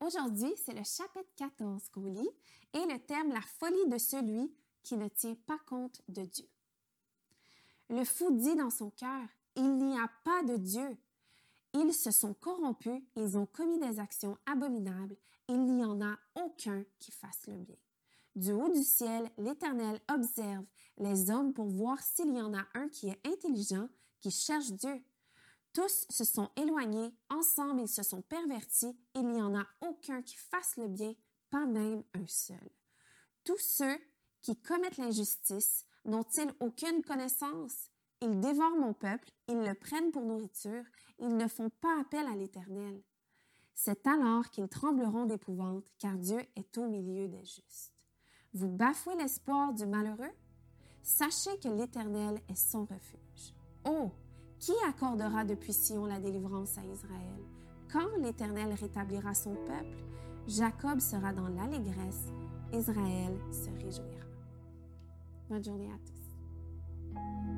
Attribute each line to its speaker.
Speaker 1: Aujourd'hui, c'est le chapitre 14 qu'on lit et le thème La folie de celui qui ne tient pas compte de Dieu. Le fou dit dans son cœur, Il n'y a pas de Dieu. Ils se sont corrompus, ils ont commis des actions abominables, il n'y en a aucun qui fasse le bien. Du haut du ciel, l'Éternel observe les hommes pour voir s'il y en a un qui est intelligent, qui cherche Dieu. Tous se sont éloignés, ensemble ils se sont pervertis, il n'y en a aucun qui fasse le bien, pas même un seul. Tous ceux qui commettent l'injustice n'ont-ils aucune connaissance? Ils dévorent mon peuple, ils le prennent pour nourriture, ils ne font pas appel à l'Éternel. C'est alors qu'ils trembleront d'épouvante, car Dieu est au milieu des justes. Vous bafouez l'espoir du malheureux? Sachez que l'Éternel est son refuge. Oh, qui accordera depuis Sion la délivrance à Israël? Quand l'Éternel rétablira son peuple, Jacob sera dans l'allégresse, Israël se réjouira. Bonne journée à tous.